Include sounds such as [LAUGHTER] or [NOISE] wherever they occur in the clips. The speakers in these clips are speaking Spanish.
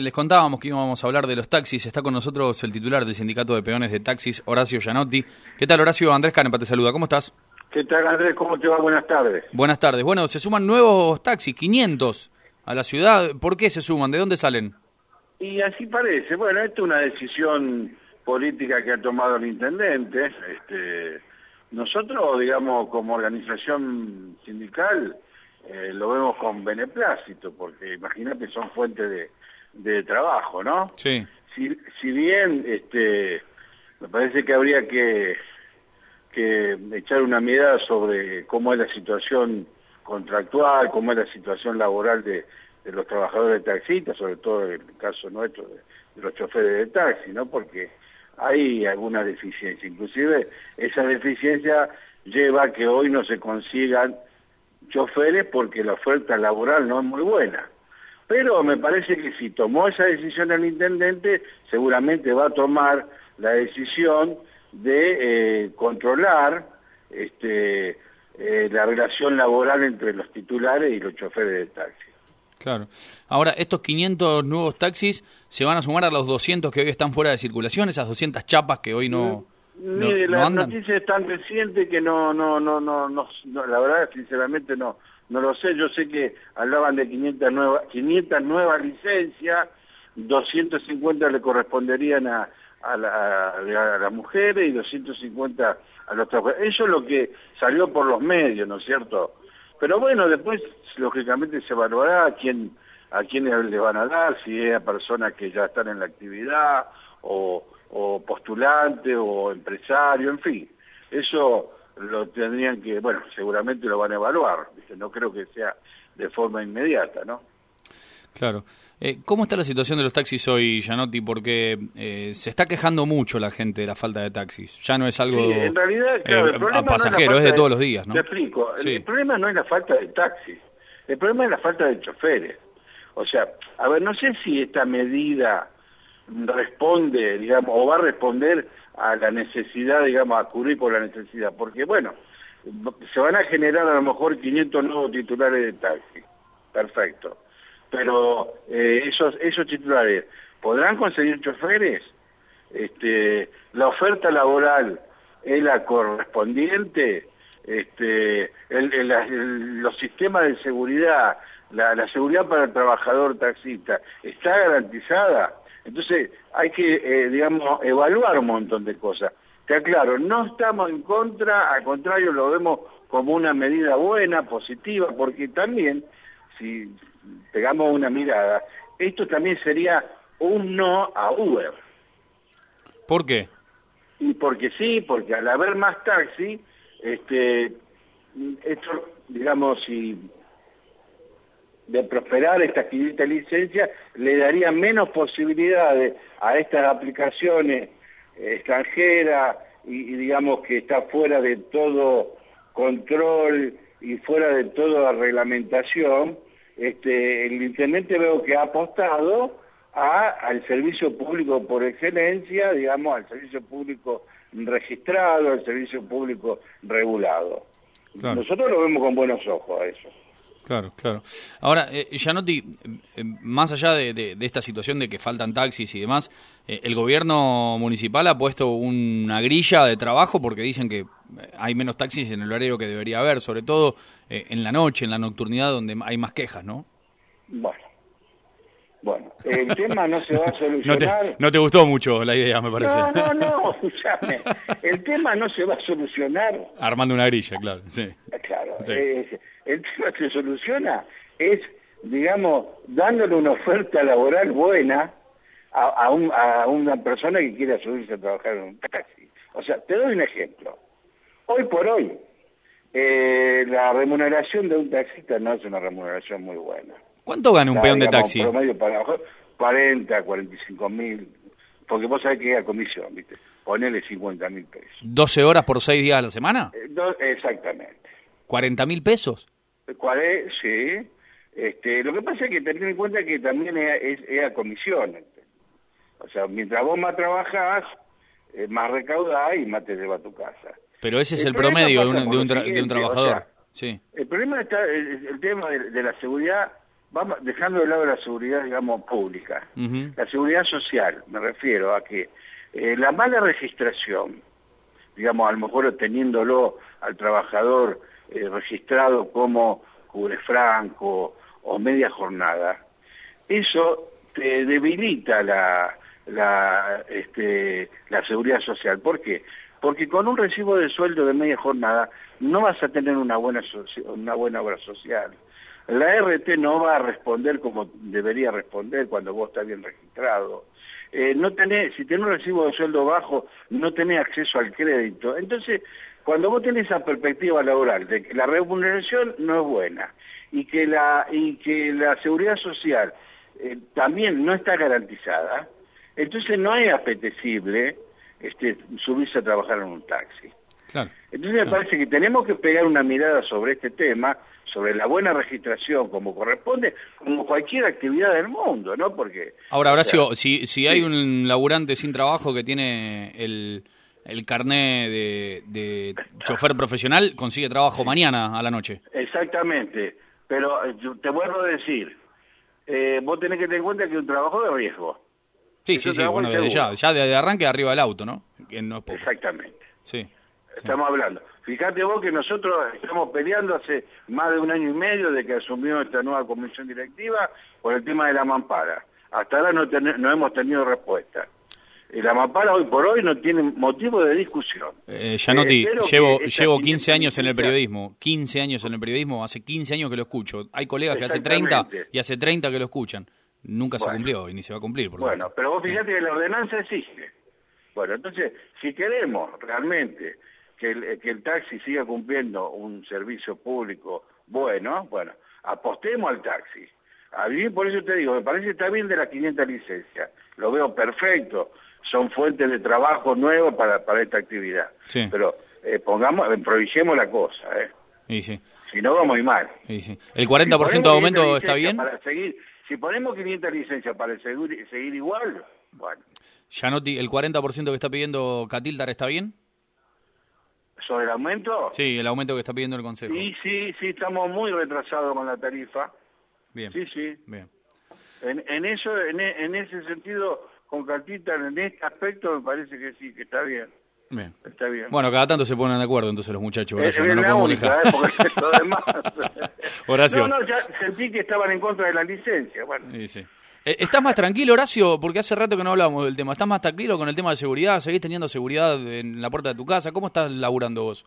Les contábamos que íbamos a hablar de los taxis. Está con nosotros el titular del Sindicato de Peones de Taxis, Horacio Gianotti. ¿Qué tal, Horacio? Andrés Canepa te saluda. ¿Cómo estás? ¿Qué tal, Andrés? ¿Cómo te va? Buenas tardes. Buenas tardes. Bueno, se suman nuevos taxis, 500 a la ciudad. ¿Por qué se suman? ¿De dónde salen? Y así parece. Bueno, esto es una decisión política que ha tomado el intendente. Este, nosotros, digamos, como organización sindical, eh, lo vemos con beneplácito, porque imagínate, son fuentes de de trabajo, ¿no? Sí. Si, si bien este, me parece que habría que, que echar una mirada sobre cómo es la situación contractual, cómo es la situación laboral de, de los trabajadores de taxistas, sobre todo en el caso nuestro de, de los choferes de taxi, ¿no? Porque hay alguna deficiencia, inclusive esa deficiencia lleva a que hoy no se consigan choferes porque la oferta laboral no es muy buena. Pero me parece que si tomó esa decisión el intendente, seguramente va a tomar la decisión de eh, controlar este, eh, la relación laboral entre los titulares y los choferes de taxi. Claro. Ahora, estos 500 nuevos taxis se van a sumar a los 200 que hoy están fuera de circulación, esas 200 chapas que hoy no... Mire, no, la noticia es tan reciente que no, no, no, no, no, la verdad, sinceramente no, no lo sé, yo sé que hablaban de 500 nuevas, 500 nuevas licencias, 250 le corresponderían a, a, la, las mujeres y 250 a los trabajadores. Eso es lo que salió por los medios, ¿no es cierto? Pero bueno, después, lógicamente, se evaluará a quién, a quiénes le van a dar, si es a personas que ya están en la actividad, o, o postulantes, o empresarios, en fin. Eso lo tendrían que, bueno, seguramente lo van a evaluar, no creo que sea de forma inmediata, ¿no? Claro. Eh, ¿Cómo está la situación de los taxis hoy, Gianotti? Porque eh, se está quejando mucho la gente de la falta de taxis. Ya no es algo en realidad, claro, eh, a pasajero, es, es, de todos los días, ¿no? Te explico. El, problema no es la falta de taxis, el problema es la falta de choferes. O sea, a ver, no sé si esta medida responde, digamos, o va a responder a la necesidad, digamos, a cubrir por la necesidad, porque bueno, se van a generar a lo mejor 500 nuevos titulares de taxi, perfecto, pero eh, esos, esos titulares, ¿podrán conseguir choferes? Este, la oferta laboral es la correspondiente, este, los sistemas de seguridad, la, la seguridad para el trabajador taxista, ¿está garantizada? Entonces hay que, eh, digamos, evaluar un montón de cosas. Te aclaro, no estamos en contra, al contrario lo vemos como una medida buena, positiva, porque también, si pegamos una mirada, esto también sería un no a Uber. ¿Por qué? Y porque sí, porque al haber más taxi, este, esto, digamos, si de prosperar esta 500 licencias, le daría menos posibilidades a estas aplicaciones extranjeras y, digamos que está fuera de todo control y fuera de toda reglamentación, este, el intendente veo que ha apostado a, al servicio público por excelencia, digamos, al servicio público registrado, al servicio público regulado. Nosotros lo vemos con buenos ojos a eso. Claro, claro. Ahora, eh, Gianotti, eh, más allá de, esta situación de que faltan taxis y demás, eh, el gobierno municipal ha puesto una grilla de trabajo porque dicen que eh, hay menos taxis en el horario que debería haber, sobre todo en la noche, en la nocturnidad, donde hay más quejas, ¿no? Bueno. Bueno, el tema no se va a [LAUGHS] solucionar. No te, gustó mucho la idea, me parece. No, no, no, [LAUGHS] escúchame. El tema no se va a solucionar. Armando una grilla, claro, sí. Claro. Sí el tema se soluciona es, digamos, dándole una oferta laboral buena a, una persona que quiera subirse a trabajar en un taxi. O sea, te doy un ejemplo. Hoy por hoy, eh, la remuneración de un taxista no es una remuneración muy buena. ¿Cuánto gana un peón de taxi? Promedio para 40, 45 mil, porque vos sabés que es a comisión, ¿viste? Ponele 50 mil pesos. ¿12 horas por 6 días a la semana? Eh, exactamente. ¿40 mil pesos? ¿Cuál es? Sí. Este, lo que pasa es que tener en cuenta que también es, es, a comisión. O sea, mientras vos más trabajás, eh, más recaudás y más te lleva a tu casa. Pero ese es el, promedio de un, de, un de un, trabajador. sí. El problema está, el, tema de, la seguridad vamos dejando de lado la seguridad, digamos, pública, la seguridad social, me refiero a que eh, la mala registración, digamos, a lo mejor teniéndolo al trabajador eh, registrado como cubre franco o media jornada, eso te debilita la, la, este, la seguridad social. ¿Por qué? Porque con un recibo de sueldo de media jornada no vas a tener una buena, una buena obra social. La RT no va a responder como debería responder cuando vos estás bien registrado. Eh, no tenés, si tenés un recibo de sueldo bajo, no tenés acceso al crédito. Entonces, cuando vos tenés esa perspectiva laboral de que la remuneración no es buena y que la, y que la seguridad social eh, también no está garantizada, entonces no es apetecible este, subirse a trabajar en un taxi. Entonces me parece que tenemos que pegar una mirada sobre este tema, sobre la buena registración como corresponde, como cualquier actividad del mundo, ¿no? Porque... Ahora, Horacio, si, si hay un laburante sin trabajo que tiene el, el carné de, chofer profesional, consigue trabajo mañana a la noche. Exactamente, pero eh, te vuelvo a decir, eh, vos tenés que tener en cuenta que es un trabajo de riesgo. Sí, sí, sí, bueno, ya, ya de, arranque arriba del auto, ¿no? Que no es Exactamente. Sí. Estamos hablando. Fíjate vos que nosotros estamos peleando hace más de un año y medio de que asumió esta nueva comisión directiva por el tema de la mampara. Hasta ahora no, no hemos tenido respuesta. Y la mampara hoy por hoy no tiene motivo de discusión. Eh, Gianotti, eh, llevo, llevo 15 años en el periodismo, 15 años en el periodismo, hace 15 años que lo escucho. Hay colegas que hace 30 y hace 30 que lo escuchan. Nunca se cumplió y ni se va a cumplir. bueno, pero vos fíjate que la ordenanza existe. Bueno, entonces, si queremos realmente que el, que el taxi siga cumpliendo un servicio público bueno, bueno, apostemos al taxi. A mí, por eso te digo, me parece que está bien de las 500 licencias, lo veo perfecto, son fuentes de trabajo nuevas para, para esta actividad. Pero eh, pongamos, improvisemos la cosa, ¿eh? Y sí. Si no, vamos muy mal. ¿El 40% de aumento está bien? Para seguir, si ponemos 500 licencias para seguir, seguir igual, bueno. Yanotti, ¿el 40% que está pidiendo Catildar está bien? ¿Sobre el aumento? Sí, el aumento que está pidiendo el Consejo. Sí, sí, sí, estamos muy retrasados con la tarifa. Bien. Sí, sí. Bien. En, eso, en, en, ese sentido, con Catildar, en este aspecto, me parece que sí, que está bien. Bien. Está bien. Bueno, cada tanto se ponen de acuerdo entonces los muchachos. No la única, ¿eh? porque lo demás... [LAUGHS] Horacio. No, no, ya sentí que estaban en contra de la licencia. Bueno. Sí, sí. Eh, ¿Estás más tranquilo, Horacio? Porque hace rato que no hablábamos del tema. ¿Estás más tranquilo con el tema de seguridad? ¿Seguís teniendo seguridad en la puerta de tu casa? ¿Cómo estás laburando vos?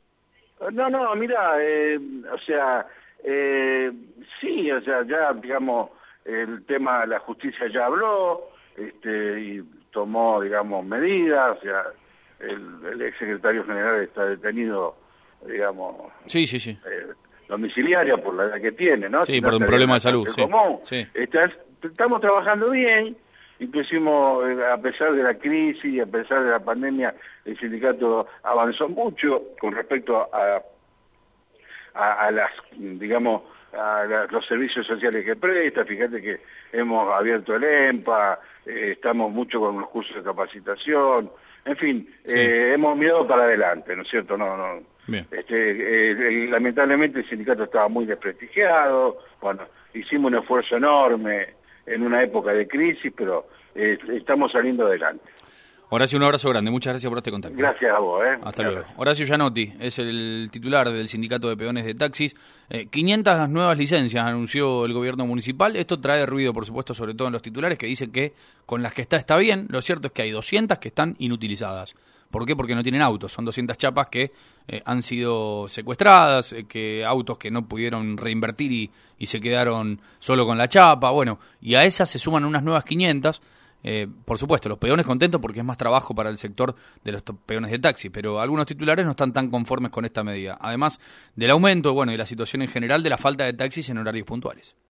No, no, mira, eh, o sea, eh, sí, o sea, ya, digamos, el tema de la justicia ya habló este, y tomó, digamos, medidas, o sea, el, el ex secretario general está detenido, digamos, sí, sí, sí. domiciliaria por la edad que tiene, ¿no? Sí, por un problema de salud. Sí. sí estamos trabajando bien, inclusive eh, a pesar de la crisis y a pesar de la pandemia, el sindicato avanzó mucho con respecto a, a, las, digamos, a los servicios sociales que presta, fíjate que hemos abierto el EMPA, eh, estamos mucho con los cursos de capacitación, en fin, eh, hemos mirado para adelante, ¿no es cierto? No, no. Este, lamentablemente el sindicato estaba muy desprestigiado, bueno, hicimos un esfuerzo enorme, en una época de crisis, pero eh, estamos saliendo adelante. Horacio, un abrazo grande. Muchas gracias por este contacto. Gracias a vos. ¿eh? Hasta luego. Horacio Gianotti es el titular del Sindicato de Peones de Taxis. 500 eh, nuevas licencias anunció el gobierno municipal. Esto trae ruido, por supuesto, sobre todo en los titulares que dicen que con las que está está bien. Lo cierto es que hay 200 que están inutilizadas. ¿Por qué? Porque no tienen autos. Son 200 chapas que eh, han sido secuestradas, eh, que autos que no pudieron reinvertir y, y, se quedaron solo con la chapa. Bueno, y a esas se suman unas nuevas 500. Eh, por supuesto, los peones contentos porque es más trabajo para el sector de los peones de taxi, pero algunos titulares no están tan conformes con esta medida. Además del aumento, bueno, y la situación en general de la falta de taxis en horarios puntuales.